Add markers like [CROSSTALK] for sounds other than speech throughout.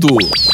ponto.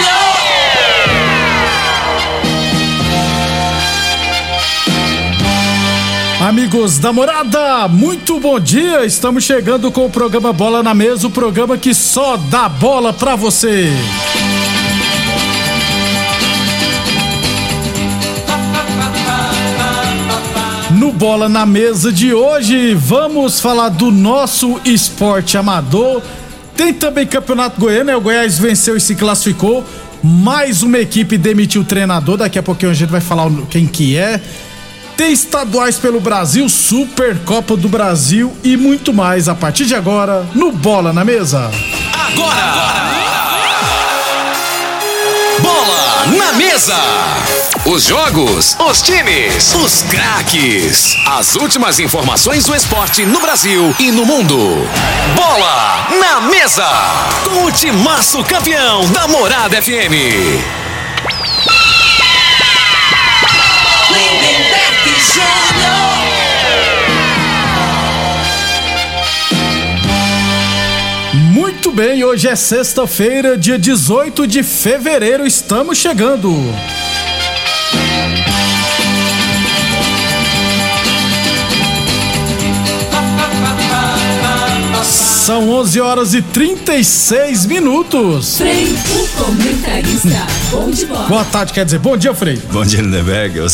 Amigos da morada, muito bom dia. Estamos chegando com o programa Bola na Mesa o programa que só dá bola pra você. No Bola na Mesa de hoje, vamos falar do nosso esporte amador. Tem também Campeonato Goiano, né? O Goiás venceu e se classificou. Mais uma equipe demitiu o treinador. Daqui a pouquinho a gente vai falar quem que é. Tem estaduais pelo Brasil, Supercopa do Brasil e muito mais a partir de agora no Bola na Mesa. Agora! Bola na mesa! Os jogos, os times, os craques. As últimas informações do esporte no Brasil e no mundo. Bola na mesa! Com o timaço campeão da Morada FM. Muito bem, hoje é sexta-feira, dia 18 de fevereiro, estamos chegando. São 11 horas e 36 minutos. Frei, o comentarista. Bom de bola. Boa tarde, quer dizer, bom dia, Frei. Bom dia, Lindenberg. Eu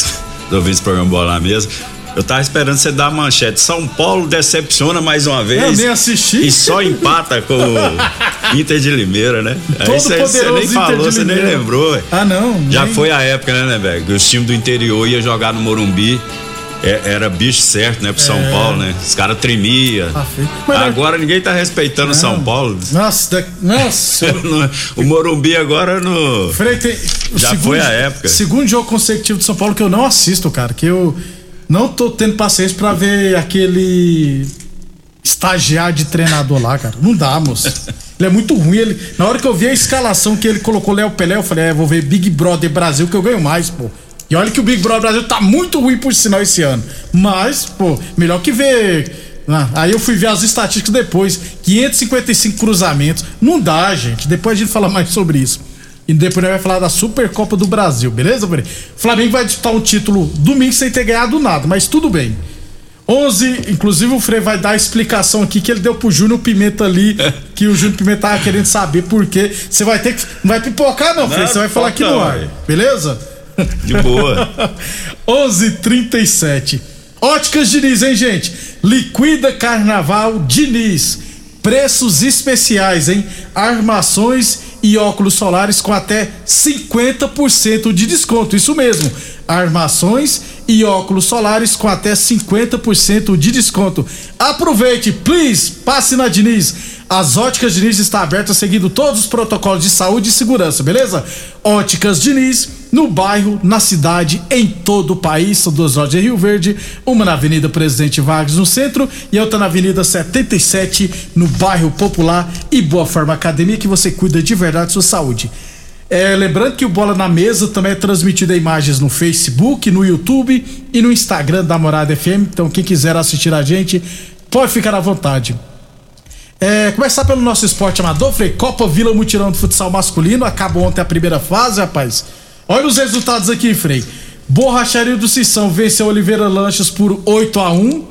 tô ouvindo esse programa Bola na Mesa. Eu tava esperando você dar a manchete. São Paulo decepciona mais uma vez. Eu nem assisti. E só empata com o Inter de Limeira, né? Todo Aí você, nem falou, você nem lembrou. Ah, não. Já nem- foi a época, né, Lindenberg? Que os times do interior iam jogar no Morumbi. É- era bicho certo, né, pro São Paulo, né? Os caras tremiam. É. Ah, agora ninguém tá respeitando o São Paulo. Nossa, da- nossa. [LAUGHS] o Morumbi agora no. Frei, tem, Já foi a época. Segundo jogo consecutivo de São Paulo que eu não assisto, cara. Que eu não tô tendo paciência pra ver aquele estagiário de treinador lá, cara. Não dá, moço. Ele é muito ruim. Ele, na hora que eu vi a escalação que ele colocou Léo Pelé, eu falei, é, vou ver Big Brother Brasil que eu ganho mais, pô. E olha que o Big Brother Brasil tá muito ruim por sinal esse ano. Mas, pô, melhor que ver. Ah, aí eu fui ver as estatísticas depois. 555 cruzamentos. Não dá, gente. Depois a gente fala mais sobre isso. E depois nós vai falar da Supercopa do Brasil, beleza, Bre? Flamengo vai disputar um título domingo sem ter ganhado nada, mas tudo bem. 11, inclusive o Frei vai dar a explicação aqui que ele deu pro Júnior Pimenta ali, [LAUGHS] que o Júnior Pimenta tava querendo saber por quê. Você vai ter que. Não vai pipocar, não, Frei. Você vai falar aqui no ar. Beleza? De boa. [LAUGHS] 11:37. Óticas Diniz, hein, gente? Liquida Carnaval Diniz. Preços especiais, hein? Armações e óculos solares com até 50% de desconto. Isso mesmo. Armações e óculos solares com até 50% de desconto. Aproveite, please, passe na Diniz. As Óticas Diniz está aberta seguindo todos os protocolos de saúde e segurança, beleza? Óticas Diniz, no bairro, na cidade, em todo o país. São duas lojas em Rio Verde, uma na Avenida Presidente Vargas, no centro, e outra na Avenida 77, no bairro Popular e Boa Forma Academia, que você cuida de verdade da sua saúde. É, lembrando que o Bola na Mesa também é transmitido em imagens no Facebook, no YouTube e no Instagram da Morada FM. Então, quem quiser assistir a gente, pode ficar à vontade. É, começar pelo nosso esporte amador, Frei. Copa Vila Mutirão de Futsal Masculino. Acabou ontem a primeira fase, rapaz. Olha os resultados aqui, Frei. Borracharia do Sissão venceu Oliveira Lanches por 8 a 1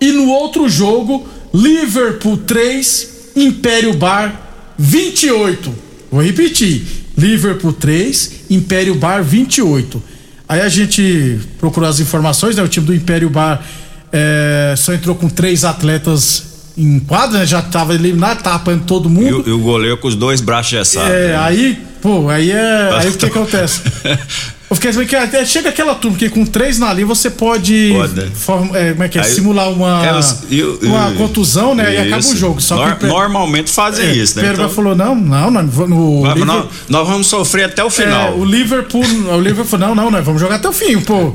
E no outro jogo, Liverpool 3, Império Bar 28. Vou repetir. Liverpool 3, Império Bar 28. Aí a gente procurou as informações, né? O time do Império Bar é, só entrou com três atletas em quadra, né? Já tava eliminado, tava apanhando todo E, mundo. o- e o goleiro com os dois braços gessados. É, né? aí, pô, aí é. Aí o que acontece? Eu fiquei sabendo que até chega aquela turma que com três na linha você pode. Pode, form- é, como é que é? Aí- Simular uma, É, os- e o- uma contusão, né? E acaba o Isso. jogo. Só Nor- que o Normalmente fazem é, isso, né? Perba Então, falou: não, não, não. No, nós, nós- nós vamos sofrer até o é, final. o Liverpool, o Liverpool falou, não, não, nós vamos jogar até o fim, pô.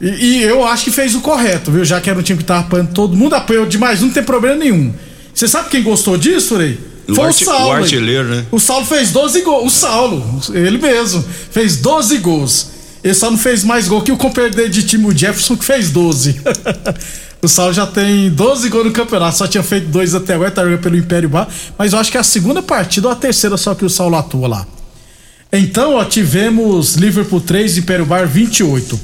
E, e eu acho que fez o correto, viu? Já que era um time que tava apanhando todo mundo, apanhou demais, não tem problema nenhum. Você sabe quem gostou disso, Frei? O Foi o arti- Saulo. o artilheiro, né? O Saulo fez 12 gols. O Saulo, ele mesmo, fez 12 gols. Ele só não fez mais gol que o companheiro dele de time, o Jefferson, que fez 12. [LAUGHS] o Saulo já tem 12 gols no campeonato, só tinha feito dois até agora, tá jogando pelo Império Bar. Mas eu acho que é a segunda partida ou a terceira só que o Saulo atua lá. Então, ó, tivemos Liverpool 3, Império Bar 28.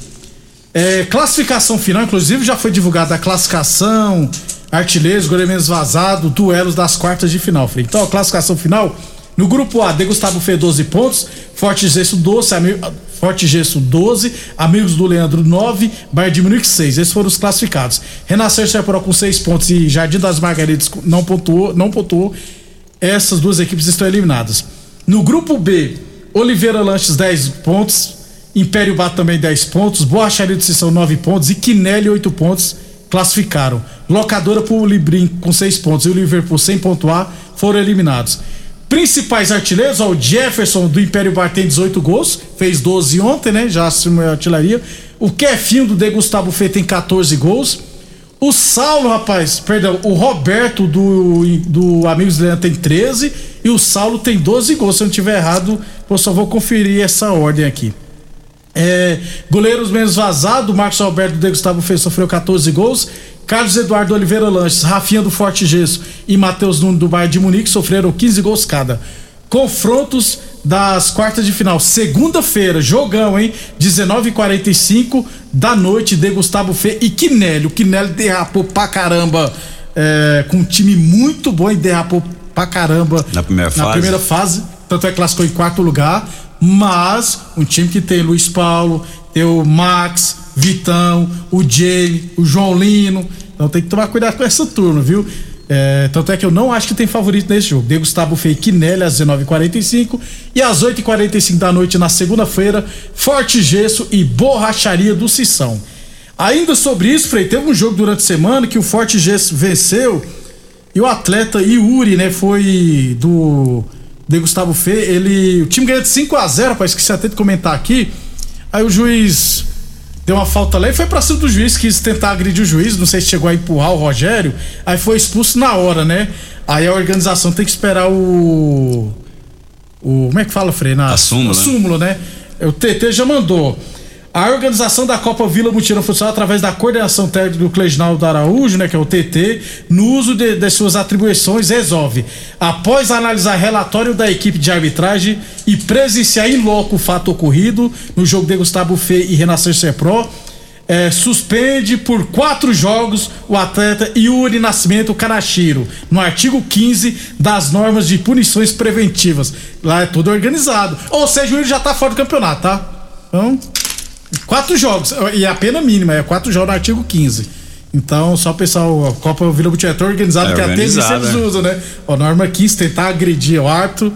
É, classificação final, inclusive já foi divulgada a classificação, artilheiros, goleiro menos vazado, duelos das quartas de final. Frei. Então, classificação final, no grupo A, De Gustavo Fê 12 pontos, Forte Gesso 12, Ami- Forte Gesso 12, Amigos do Leandro 9, Bayern de Munique 6. Esses foram os classificados. Renascer Chaparó com 6 pontos e Jardim das Margaridas não pontuou, não pontuou. Essas duas equipes estão eliminadas. No grupo B, Oliveira Lanches 10 pontos, Império Bar também 10 pontos, Borracharia de Sessão 9 pontos e Quinelli 8 pontos classificaram. Locadora por Librim com 6 pontos e o Liverpool sem pontuar foram eliminados. Principais artilheiros, ó, o Jefferson do Império Bar tem 18 gols, fez 12 ontem, né? Já assumiu a artilharia. O Kefinho do De Gustavo Fê tem 14 gols. O Saulo, rapaz, perdão, o Roberto do, do Amigos Leandro tem 13 e o Saulo tem 12 gols. Se eu não tiver errado, eu só vou conferir essa ordem aqui. É, goleiros menos vazado, Marcos Alberto de Gustavo Fez sofreu 14 gols. Carlos Eduardo Oliveira Lanches, Rafinha do Forte Gesso e Matheus Nuno do Bayern de Munique sofreram 15 gols cada. Confrontos das quartas de final. Segunda-feira, jogão, hein? 19h45 da noite de Gustavo Fê e Quinelli. O Quinelli derrapou pra caramba é, com um time muito bom e derrapou pra caramba Na primeira na fase. primeira fase, tanto é que classificou em quarto lugar, mas um time que tem Luiz Paulo, tem o Max, Vitão, o Jay, o João Lino, então tem que tomar cuidado com essa turma, viu? É, tanto é que eu não acho que tem favorito nesse jogo. De Gustavo Fei Quinelli às 19h45 e às 8h45 da noite na segunda-feira, Forte Gesso e Borracharia do Sissão. Ainda sobre isso, Frei, teve um jogo durante a semana que o Forte Gesso venceu e o atleta Yuri, né, foi do de Gustavo Fê, ele, o time ganhou de 5 a 0, rapaz, esqueci até de comentar aqui. Aí o juiz deu uma falta lá e foi pra cima do juiz, quis tentar agredir o juiz, não sei se chegou a empurrar o Rogério, aí foi expulso na hora, né? Aí a organização tem que esperar o o como é que fala, Frei? Na, A súmula, a né? súmula, né? O TT já mandou. A organização da Copa Vila Mutirão Futsal, através da coordenação técnica do Cleginaldo Araújo, né, que é o TT, no uso de, de suas atribuições, resolve. Após analisar relatório da equipe de arbitragem e presenciar em loco o fato ocorrido no jogo de Gustavo Fê e Renascer Sepro, é, suspende por quatro jogos o atleta Yuri Nascimento Kanashiro, no artigo 15 das normas de punições preventivas. Lá é tudo organizado. Ou seja, o Yuri já tá fora do campeonato, tá? Então, quatro jogos. E a pena mínima é quatro jogos no artigo 15. Então, só o pessoal, a Copa Vila Butietão organizada, É que até eles né? usam, né? Ó, norma 15, tentar agredir o árbitro.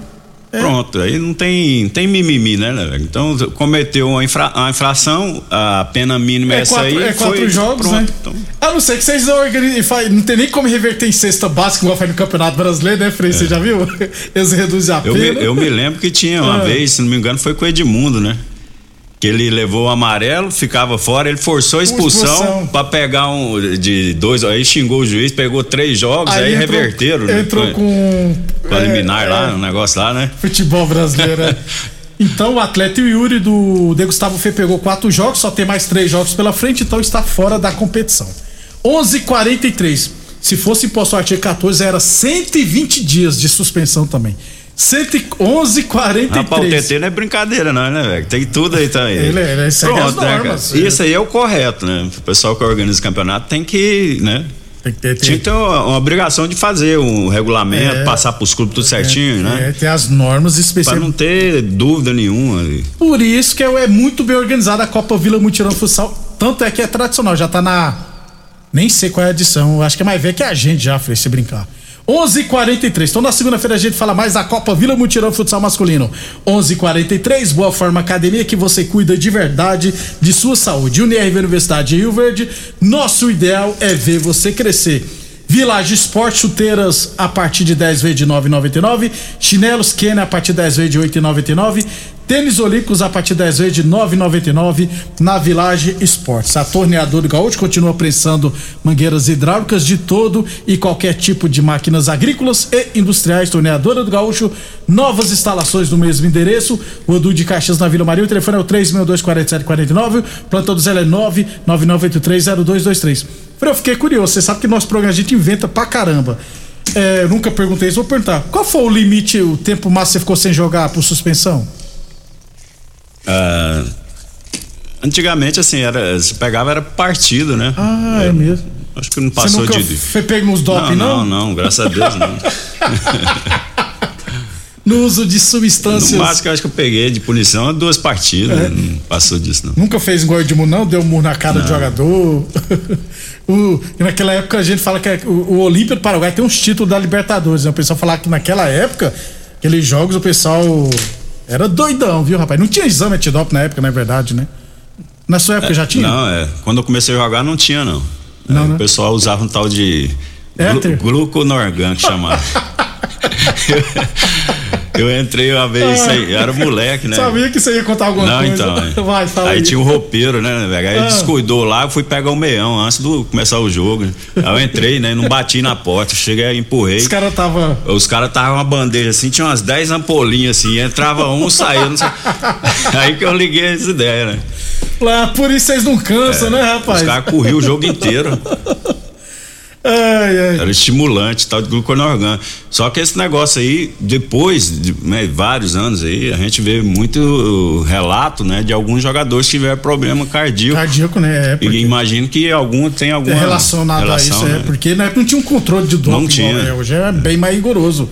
Pronto, aí não tem, tem mimimi, né, né? Então, cometeu uma, infra- uma infração, a pena mínima é, É essa quatro, aí. é quatro foi, jogos, pronto, né? Então, A não ser que vocês não organizem. Não tem nem como reverter em cesta básica, igual faz no Campeonato Brasileiro, né, Frei? Você já viu? [LAUGHS] Eles reduzem a É. eu, pena. me, eu me lembro que tinha uma Ah. vez, se não me engano, foi com o Edmundo, né? Que ele levou o amarelo, ficava fora, ele forçou a expulsão, expulsão. pra pegar um de dois, aí xingou o juiz, pegou três jogos, aí, entrou- reverteram, né? Entrou Foi- com. com liminar é, lá, é, um negócio lá, né? Futebol brasileiro. é. [LAUGHS] Então o atleta Yuri do De Gustavo Fê pegou quatro jogos, só tem mais três jogos pela frente, então está fora da competição. 11:43. Se fosse imposto o artigo 14, era 120 dias de suspensão também. 11:43. Rapaz, o TT não é brincadeira, não, né, velho? Tem tudo aí também. Ele, ele segue as Pronto, né, cara? normas. Isso aí é o correto, né? O pessoal que organiza o campeonato tem que, né? Tem que ter, Tinha que ter uma, uma obrigação de fazer um regulamento, É. passar pros clubes tudo certinho, né? É, tem as normas Pra específicas. não ter dúvida nenhuma. Por isso que é, é muito bem organizada a Copa Vila Mutirão Futsal. Tanto é que é tradicional, já tá na. Nem sei qual é a edição, acho que é mais velha que a gente já, Frei, se brincar. 11:43. Então na segunda-feira a gente fala mais da Copa Vila Mutirão Futsal Masculino. 11:43. Boa Forma Academia que você cuida de verdade de sua saúde. UNIRV Universidade de Rio Verde. Nosso ideal é ver você crescer. Village Esporte, chuteiras a partir de 10 vezes de 9,99. Chinelos Kenner a partir de 10 vezes de 8,99. Tênis Olímpicos a partir 10 vezes de 9,99 na Village Esportes. A torneadora Gaúcho continua prensando mangueiras hidráulicas de todo e qualquer tipo de máquinas agrícolas e industriais. Torneadora do Gaúcho, novas instalações no mesmo endereço. O Edu de Caxias na Vila Maria. O telefone é o 3624749. Plantão do Zé é 999830223. Frei, Eu fiquei curioso. Você sabe que nosso programa a gente inventa pra caramba. É, nunca perguntei isso, vou perguntar. Qual foi o limite, o tempo máximo que você ficou sem jogar por suspensão? Ah, antigamente, assim, era, se pegava era partido, né? Ah, é mesmo. Acho que não Você passou nunca de. foi pego nos doping, não, não? não, não, graças a Deus não. [LAUGHS] No uso de No substâncias. máximo que eu acho que eu peguei de punição é duas partidas. É. Não passou disso, não. Nunca fez gol de murro, não? Deu um murro na cara do jogador. [LAUGHS] o, naquela época a gente fala que é- o, o Olímpia do Paraguai tem uns títulos da Libertadores. Né? O pessoal falava que naquela época, aqueles jogos, o pessoal era doidão, viu, rapaz? Não tinha exame antidoping na época, na verdade, né? Na sua época já tinha? Não, é. Quando eu comecei a jogar não tinha, não. Não, É, né? O pessoal usava um tal de Éter? glu, gluconorgan que [LAUGHS] chamava. [LAUGHS] eu entrei uma vez, sem, eu era moleque, né? Sabia que você ia contar alguma Não, coisa. então. é. Vai, fala aí aí. tinha um roupeiro, né, velho? Aí Ah. descuidou lá, eu fui pegar o meião antes do começar o jogo. Aí eu entrei, né? Não bati na porta, cheguei, empurrei. Os caras tava. Os caras estavam uma bandeja assim, tinha umas 10 ampolinhas assim, entrava um, saía. Não sei. [LAUGHS] Aí que eu liguei essa ideia, né? Lá, por isso vocês não cansam, né, rapaz? Os caras corriam o jogo inteiro. Ai, ai. Era estimulante, tal de gluconorgan. Só que esse negócio aí, depois de né, vários anos aí, a gente vê muito uh, relato, né, de alguns jogadores que tiveram problema cardíaco. Cardíaco, né? É, E porque imagino que algum tem alguma é relacionado relação, a isso, né? é, porque na época não tinha um controle de doping. Não igual tinha. é, hoje é bem mais rigoroso.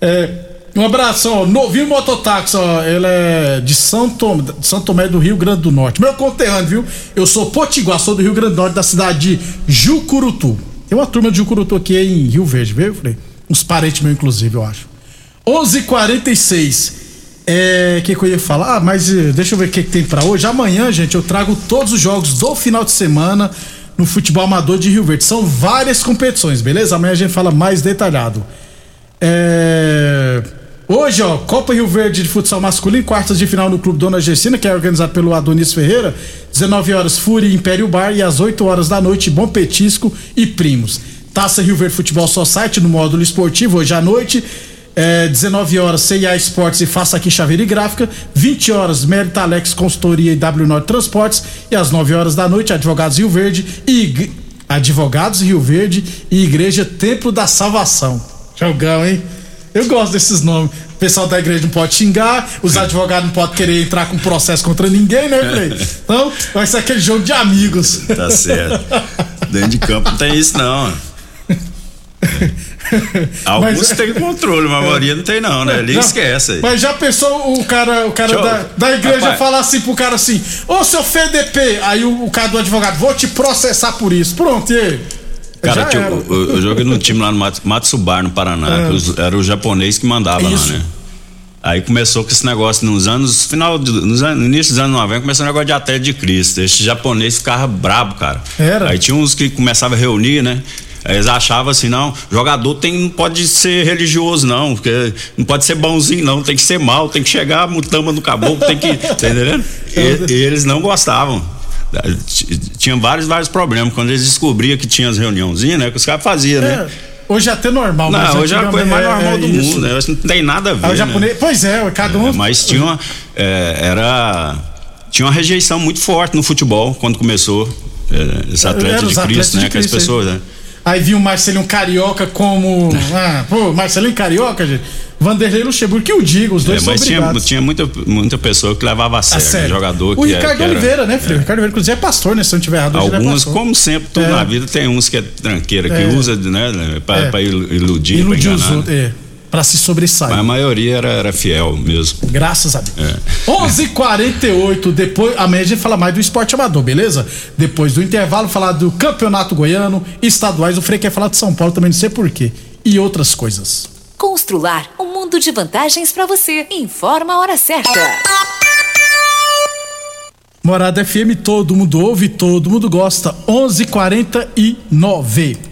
É, um abraço, ó, Novinho Mototáxi, ó, ele é de São, Tom, de São Tomé do Rio Grande do Norte. Meu conterrâneo, viu? Eu sou potiguar, sou do Rio Grande do Norte, da cidade de Jucurutu. Tem uma turma de Jucurutu aqui em Rio Verde, viu? Uns parentes meus, inclusive, eu acho. 11:46 É, o que, que eu ia falar? Ah, mas eh, deixa eu ver o que, que tem pra hoje. Amanhã, gente, eu trago todos os jogos do final de semana no futebol amador de Rio Verde. São várias competições, beleza? Amanhã a gente fala mais detalhado. É, Hoje, ó, Copa Rio Verde de futsal masculino, quartas de final no Clube Dona Gessina, que é organizado pelo Adonis Ferreira. 19 horas, Fúria Império Bar e às 8 horas da noite, Bom Petisco e Primos. Taça Rio Verde Futebol Society no módulo esportivo, hoje à noite. É, 19 horas, CIA Esportes e Faça Aqui Chaveira e Gráfica. 20 horas, Mérita Alex Consultoria e W Norte Transportes. E às 9 horas da noite, Advogados Rio Verde e Advogados Rio Verde e Igreja Templo da Salvação. Jogão, hein? Eu gosto desses nomes. O pessoal da igreja não pode xingar, os advogados não podem querer entrar com processo contra ninguém, né, Frei? [LAUGHS] Então, vai ser aquele jogo de amigos. Tá certo. Dentro de campo não tem isso, não. [LAUGHS] Alguns Mas- têm controle, mas a maioria não tem, não, né? Ele esquece aí. Mas já pensou o cara, o cara da, da igreja Rapaz. falar assim pro cara assim: Ô seu FDP, aí o, o cara do advogado, vou te processar por isso. Pronto, e aí? Cara, eu, eu joguei num time lá no Mat- Matsubar, no Paraná, que os- era o japonês que mandava Isso. lá, né? Aí começou com esse negócio nos anos, final, de- nos anos, no início dos anos 90, começou o negócio de atleta de Cristo. Esse japonês ficava brabo, cara. Era? Aí tinha uns que começavam a reunir, né? Aí Eles achavam assim, não, jogador tem, não pode ser religioso, não, porque não pode ser bonzinho, não, tem que ser mal, tem que chegar a mutama no caboclo, tem que. [LAUGHS] Tá entendendo? E eles não gostavam. Tinha vários, vários problemas. Quando eles descobriam que tinha as reuniãozinhas, né? Que os caras faziam, né? É. Hoje é até normal. mas Não, hoje é a coisa mais antigamente normal do isso. mundo, né? Isso Não tem nada a ver. Aí o né? japonês, pois é, cada um. É, mas tinha uma. é, era. Tinha uma rejeição muito forte no futebol quando começou. é, esse atleta de Cristo, né? Aquelas pessoas, né? Aí viu o Marcelinho Carioca como. Ah, pô, Marcelinho Carioca, gente. Vanderlei Luxemburgo, que eu digo, os É, dois são mas tinha, obrigados. tinha muita, muita pessoa que levava a A sério, sério. né? jogador o que, é- Ricardo era- Oliveira, né, filho? O Ricardo Oliveira, inclusive, é pastor, né? Se eu não tiver errado, é Alguns, pastor. como sempre, tudo É. na vida tem uns que é tranqueira, que É. usa, né, né, pra, É. pra il- iludir, Iludir pra os enganar. outros, é. Pra se sobressair. Mas a maioria era, era fiel mesmo. Graças a Deus. É. 11:48 depois amanhã a gente fala mais do esporte amador, beleza? Depois do intervalo falar do Campeonato Goiano, estaduais, o Frei quer falar de São Paulo também, não sei porquê. E outras coisas. Constrular um mundo de vantagens para você. Informa a hora certa. Morada FM, todo mundo ouve, todo mundo gosta. 11:49.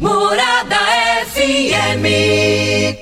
Morada FM.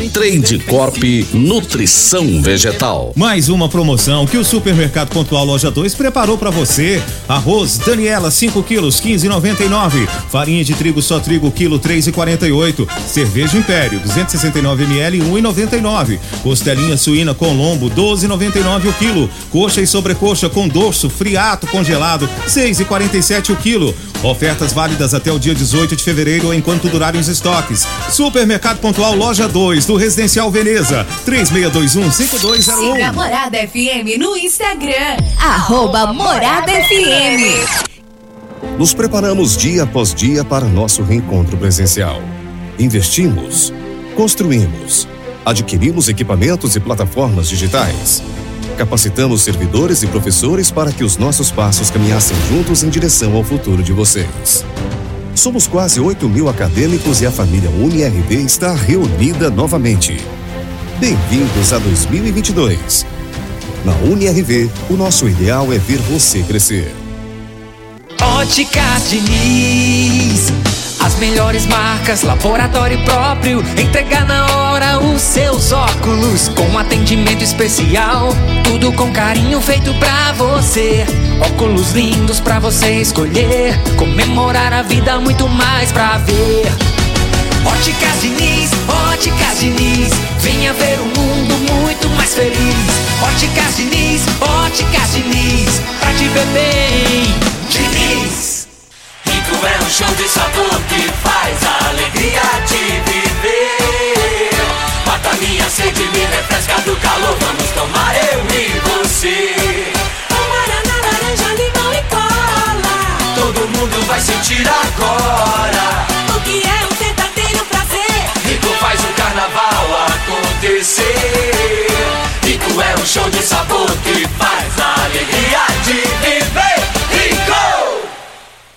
Trade Corp Nutrição Vegetal. Mais uma promoção que o Supermercado Pontual Loja 2 preparou para você. Arroz Daniela 5 quilos 15,99. Farinha de trigo só trigo quilo 3,48. Cerveja Império 269 ml 1,99. Costelinha suína com lombo 12,99 o quilo. Coxa e sobrecoxa com dorso friato congelado 6,47 o quilo. Ofertas válidas até o dia 18 de fevereiro enquanto durarem os estoques. Supermercado Pontual Loja 2 do Residencial Veneza 3621 5201. Siga a Morada FM no Instagram. Arroba Morada FM. Nos preparamos dia após dia para nosso reencontro presencial. Investimos, construímos, adquirimos equipamentos e plataformas digitais. Capacitamos servidores e professores para que os nossos passos caminhassem juntos em direção ao futuro de vocês. Somos quase 8 mil acadêmicos e a família UniRV está reunida novamente. Bem-vindos a 2022. Na UniRV, o nosso ideal é ver você crescer. Óticas Diniz. As melhores marcas, laboratório próprio. Entregar na hora os seus óculos. Com atendimento especial. Tudo com carinho feito pra você. Óculos lindos pra você escolher. Comemorar a vida, muito mais pra ver. Óticas Diniz, Óticas Diniz. Venha ver um mundo muito mais feliz. Óticas Diniz, Óticas Diniz. Pra te ver bem, Diniz. Rico é um show de sabor que faz a alegria de viver. Mata minha sede, me refresca do calor. Vamos tomar eu e você. Show de sabor que faz a alegria de!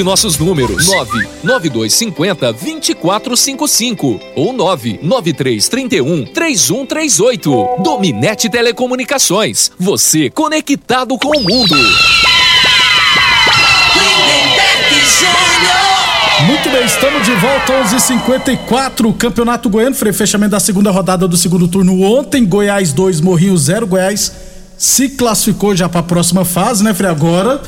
nossos números: 99250 2455 ou 99331 3138. Dominete Telecomunicações. Você conectado com o mundo. Muito bem, estamos de volta 11:54 Campeonato Goiano, Frei, fechamento da segunda rodada do segundo turno ontem, Goiás 2, Morrinho 0, Goiás se classificou já para a próxima fase, né, Frei? Agora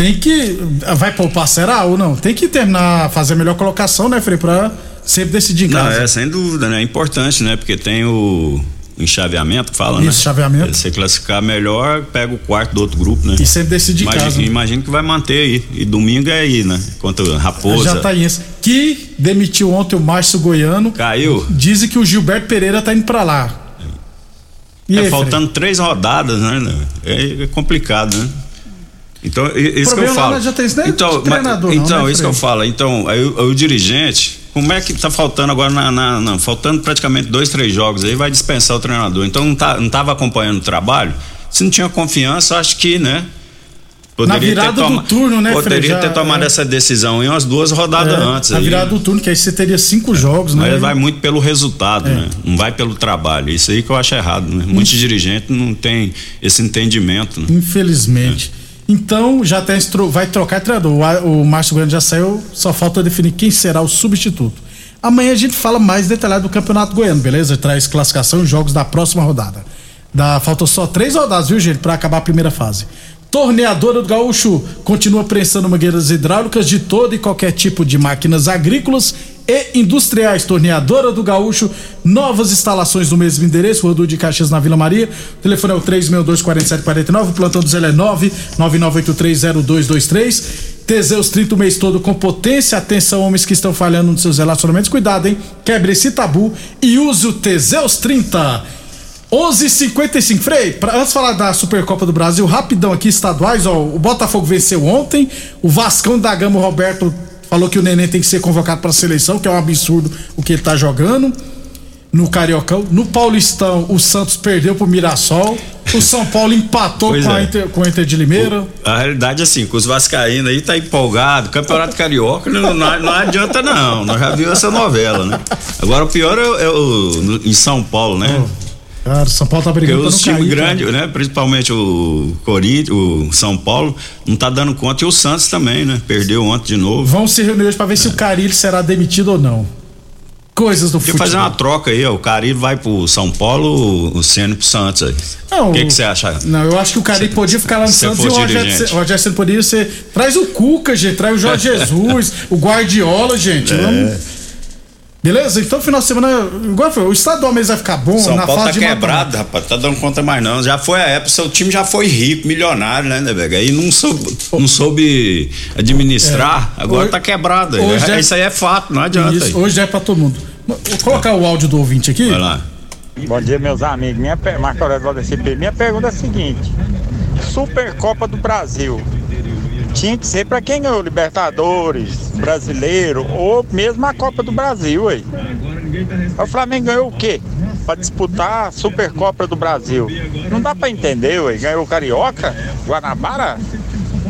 tem que vai poupar será ou não? Tem que terminar fazer a melhor colocação, né, Frei, para sempre decidir em Não, casa. é sem dúvida, né? É importante, né? Porque tem o enxaveamento que fala, né? Isso, chaveamento. Você classificar melhor, pega o quarto do outro grupo, né? E sempre decide em Imagina- casa. né? Imagino que vai manter aí. E domingo é aí, né? Contra o Raposa. Já tá isso. Que demitiu ontem o Márcio Goiano. Caiu. Dizem que o Gilberto Pereira tá indo pra lá. E é aí, faltando três rodadas, né? É, é complicado, né? Então, isso que eu lá falo. isso nem de então, treinador, mas- não, então né, isso que eu falo. Então, aí, o, o dirigente, como é que tá faltando agora na, na- na- faltando praticamente dois, três jogos aí, vai dispensar o treinador. Então não, tá, não tava acompanhando o trabalho. Se não tinha confiança, acho que, né? Na virada do turno, né? Poderia Já, ter tomado é. essa decisão em umas duas rodadas É, antes. Na aí. virada do turno, que aí você teria cinco jogos, né? Mas vai muito pelo resultado, É. né? Não vai pelo trabalho. Isso aí que eu acho errado, né? Muitos dirigentes não têm esse entendimento, né? Infelizmente. Então, já estro- vai trocar treinador. O, o Márcio Goiano já saiu, só falta definir quem será o substituto. Amanhã a gente fala mais detalhado do Campeonato Goiano, beleza? Traz classificação e jogos da próxima rodada. Da, faltam só três rodadas, viu, gente, para acabar a primeira fase. Torneadora do Gaúcho continua prensando mangueiras hidráulicas de todo e qualquer tipo de máquinas agrícolas e industriais. Torneadora do Gaúcho, novas instalações no mesmo endereço, Rodul de Caxias na Vila Maria. O telefone é o 362-4749, o plantão do Zé é 999830223. Teseus 30 o mês todo com potência. Atenção, homens que estão falhando nos seus relacionamentos. Cuidado, hein? Quebre esse tabu e use o Teseus 30. 11:55 Frei, pra, antes de falar da Supercopa do Brasil, rapidão aqui, estaduais, ó, o Botafogo venceu ontem, o Vascão da Gama, o Roberto, falou que o Neném tem que ser convocado para a seleção, que é um absurdo o que ele tá jogando. No Cariocão, no Paulistão, o Santos perdeu pro Mirassol, o São Paulo empatou Pois com, a é. Inter, com a Inter de Limeira. A realidade é assim, com os vascaínos aí tá empolgado, Campeonato Carioca não, não, não adianta não, nós já vimos essa novela, né? Agora o pior é, o- é o no- em São Paulo, né? Cara, o São Paulo tá Porque brigando pra os times grandes, né? Principalmente o Corinthians, o São Paulo, não tá dando conta e o Santos também, né? Perdeu ontem de novo. Vão se reunir hoje pra ver se o Carilho será demitido ou não. Coisas do Podia futebol. fazer uma troca aí, ó. O Carilho vai pro São Paulo, o Ceni pro Santos aí. Não, O que você acha? Não, eu acho que o Carilho podia ficar lá no Santos e o Rogério, Rogério poderia ser. Traz o Cuca, gente, traz o Jorge [LAUGHS] Jesus, o Guardiola, gente. É. Vamos. Beleza? Então, final de semana, igual foi, o estadual mesmo vai ficar bom São na Paulo fase tá de quebrado, rapaz. Tá dando conta mais não. Já foi a época, seu time já foi rico, milionário, né, né, velho? Aí não soube, não soube administrar, É. agora Hoje- tá quebrado. hoje é- Isso aí é fato, não adianta. Isso, aí. hoje já é pra todo mundo. Vou colocar o áudio do ouvinte aqui. Vai lá. Bom dia, meus amigos. Minha, Marco Aurélio Valdecir, minha pergunta é a seguinte: Supercopa do Brasil tinha que ser para quem ganhou Libertadores, Brasileiro ou mesmo a Copa do Brasil aí. O Flamengo ganhou o quê? Para disputar a Supercopa do Brasil. Não dá para entender, ué. Ganhou o Carioca, Guanabara.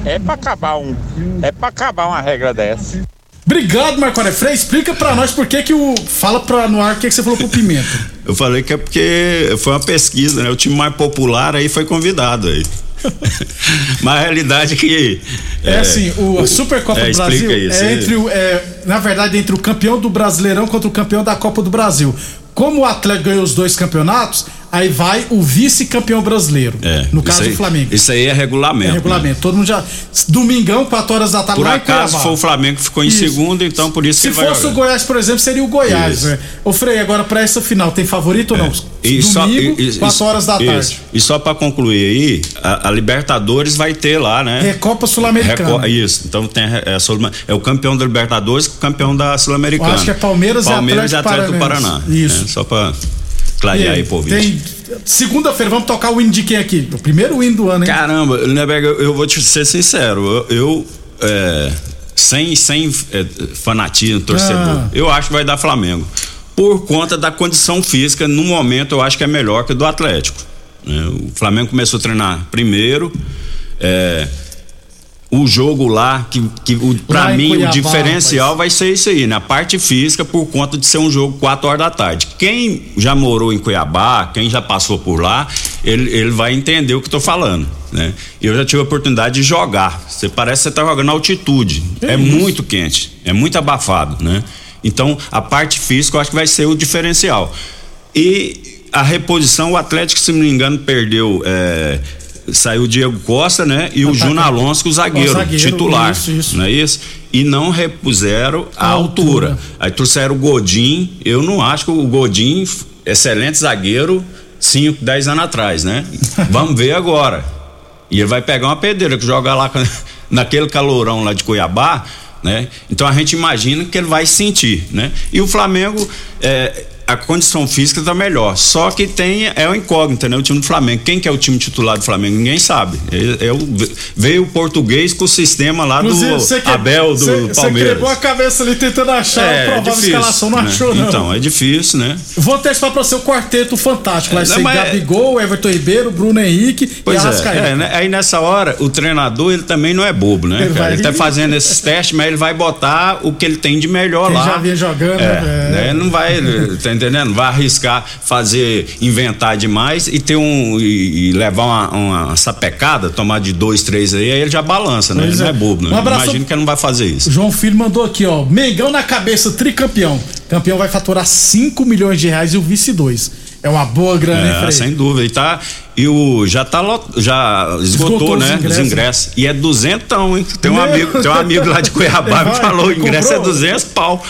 É para acabar um, é para acabar uma regra dessa. Obrigado, Marco Aurélio. Frei, explica pra nós por que que o. Fala pra, no ar o que, que você falou pro Pimenta. [LAUGHS] Eu falei que é porque foi uma pesquisa, né? O time mais popular aí foi convidado aí. Mas a realidade é que. É, assim, o, a Supercopa é, do Brasil isso. é entre o, é, na verdade, entre o campeão do Brasileirão contra o campeão da Copa do Brasil. Como o Atlético ganhou os dois campeonatos, aí vai o vice-campeão brasileiro. É, no isso caso aí- do Flamengo. Isso aí é regulamento. É regulamento. Todo mundo já. Domingão, 4 horas da né? tarde. Por acaso foi o Flamengo que ficou em Isso. segundo, então por isso Se que vai fosse o. Goiás, por exemplo, seria o Goiás. Isso. Né? Ô Frei, agora pra essa final, tem favorito ou não? E só- Domingo, e- e- 4 horas da isso. tarde. E só pra concluir aí, a, a Libertadores vai ter lá, né? Recopa Sul-Americana. Reco- Isso, então tem é, é o campeão da Libertadores e o campeão da Sul-Americana. Eu acho que é Palmeiras e Palmeiras Atlético do Paraná. Paranaense. Isso. né? Só pra E clarear aí, aí, pô, tem Segunda-feira, vamos tocar o hino de quem aqui? O primeiro hino do ano, hein? Caramba, Lindeberg, eu, eu vou te ser sincero, eu, eu, é, sem, sem é, fanatismo, torcedor, Ah. eu acho que vai dar Flamengo. Por conta da condição física, no momento eu acho que é melhor que o do Atlético. né? O Flamengo começou a treinar primeiro. é, o jogo lá, que, que em mim Cuiabá, o diferencial vai ser isso aí, na parte física, por conta de ser um jogo 4 horas da tarde. Quem já morou em Cuiabá, quem já passou por lá, ele, ele vai entender o que tô falando, né? Eu já tive a oportunidade de jogar. Você parece que você tá jogando na altitude. é muito quente, é muito abafado, né? Então, a parte física eu acho que vai ser o diferencial. E a reposição, o Atlético, se não me engano, perdeu. é, saiu o Diego Costa, né? E o Atacante. Júnior Alonso, o zagueiro, O zagueiro, titular. isso, isso. Não é isso? E não repuseram a, A altura. altura. Aí trouxeram o Godin. Eu não acho que o Godin, excelente zagueiro, 5, 10 anos atrás, né? [LAUGHS] Vamos ver agora. E ele vai pegar uma pedreira que joga lá [LAUGHS] naquele calorão lá de Cuiabá, né? Então a gente imagina que ele vai sentir, né? E o Flamengo, é, a condição física tá melhor. Só que tem é o incógnito, né? O time do Flamengo. Quem que é o time titular do Flamengo? Ninguém sabe. É, é o- veio o português com o sistema lá Inclusive, do você que- Abel do você- Você Palmeiras. quebrou a cabeça ali tentando achar a provável escalação, não né? achou, não. Então, é difícil, né? Vou testar pra você o quarteto fantástico. Vai É, ser Gabigol, Everton Ribeiro, Bruno Henrique Pois e é, Arrascaeta. é, né? aí nessa hora o treinador ele também não é bobo, né? Ele vai- Ele tá fazendo esses testes, mas ele vai botar o que ele tem de melhor Quem lá. já vinha jogando, é, né? né? Não vai, tá [LAUGHS] entendendo? Vai arriscar fazer, inventar demais e ter um e, e levar uma, uma sapecada, tomar de dois, três aí, aí ele já balança, né? Pois Ele não é. é bobo, né? Um abraço- Imagino que ele não vai fazer isso. João Filho mandou aqui, ó. Mengão na cabeça, tricampeão. Campeão vai faturar 5 milhões de reais e o vice 2. É uma boa grana, hein, É, Frei? sem dúvida. E, tá, e o já tá lot, já esgotou, Esgotou os né? ingressos. Os ingressos. E é duzentão, hein? Tem um Meu. amigo, tem um amigo lá de Cuiabá que falou, o ingresso comprou? é 200 pau.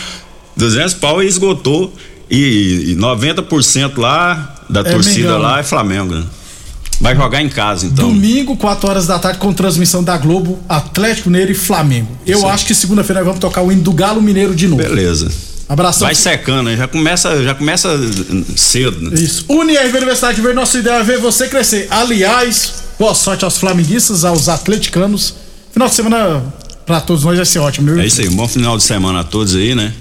200 pau e esgotou. E, e 90% lá da É torcida Mengão. lá é Flamengo, né? Vai jogar em casa, então. Domingo, 4 horas da tarde, com transmissão da Globo, Atlético Mineiro e Flamengo. Eu Sim. acho que segunda-feira nós vamos tocar o hino do Galo Mineiro de novo. Beleza. Abração. Vai secando, né? Já começa, já começa cedo, né? Isso. UniRV Universidade de Verde, nossa ideia é ver você crescer. Aliás, boa sorte aos flamenguistas, aos atleticanos. Final de semana pra todos nós vai ser ótimo, viu? É isso aí. Um bom final de semana a todos aí, né?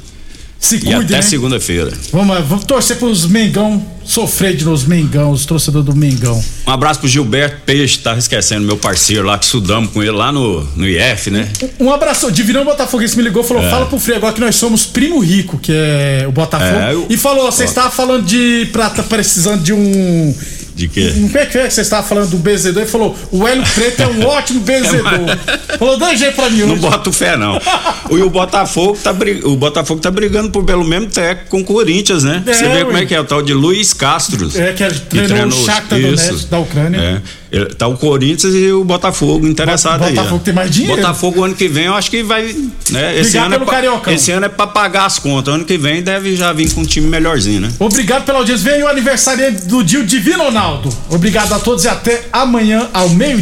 Se E cuidem, até né? segunda-feira. Vamos, lá, vamos torcer pros Mengão, sofrer de nos Mengão, os torcedores do Mengão. Um abraço pro Gilberto Peixe, tava esquecendo, meu parceiro lá, que estudamos com ele lá no, no IF, né? Um abraço, Divinão Botafoguense me ligou, falou: É. fala pro Frei agora que nós somos primo rico, que é o Botafogo. É, eu- E falou: você estava falando de prata precisando de um. De quê? Não é que é que você estava falando do benzedor? Ele falou: o Hélio Preto é um ótimo benzedor. falou: dá jeito pra mim Não hoje. boto fé, não. [LAUGHS] E o Botafogo tá, o Botafogo tá brigando por pelo mesmo técnico com o Corinthians, né? É, Você vê ué. como é que é, o tal de Luiz Castro. É, que treinou o Shakhtar Donetsk da Ucrânia. É. Tá o Corinthians e o Botafogo interessado aí. Botafogo tem mais dinheiro. Botafogo ano que vem eu acho que vai. Né? Esse, ano é pelo pra, esse ano é pra pagar as contas. Ano que vem deve já vir com um time melhorzinho, né? Obrigado pela audiência. Vem o aniversário do dia, o Divino Ronaldo. Obrigado a todos e até amanhã ao meio-dia.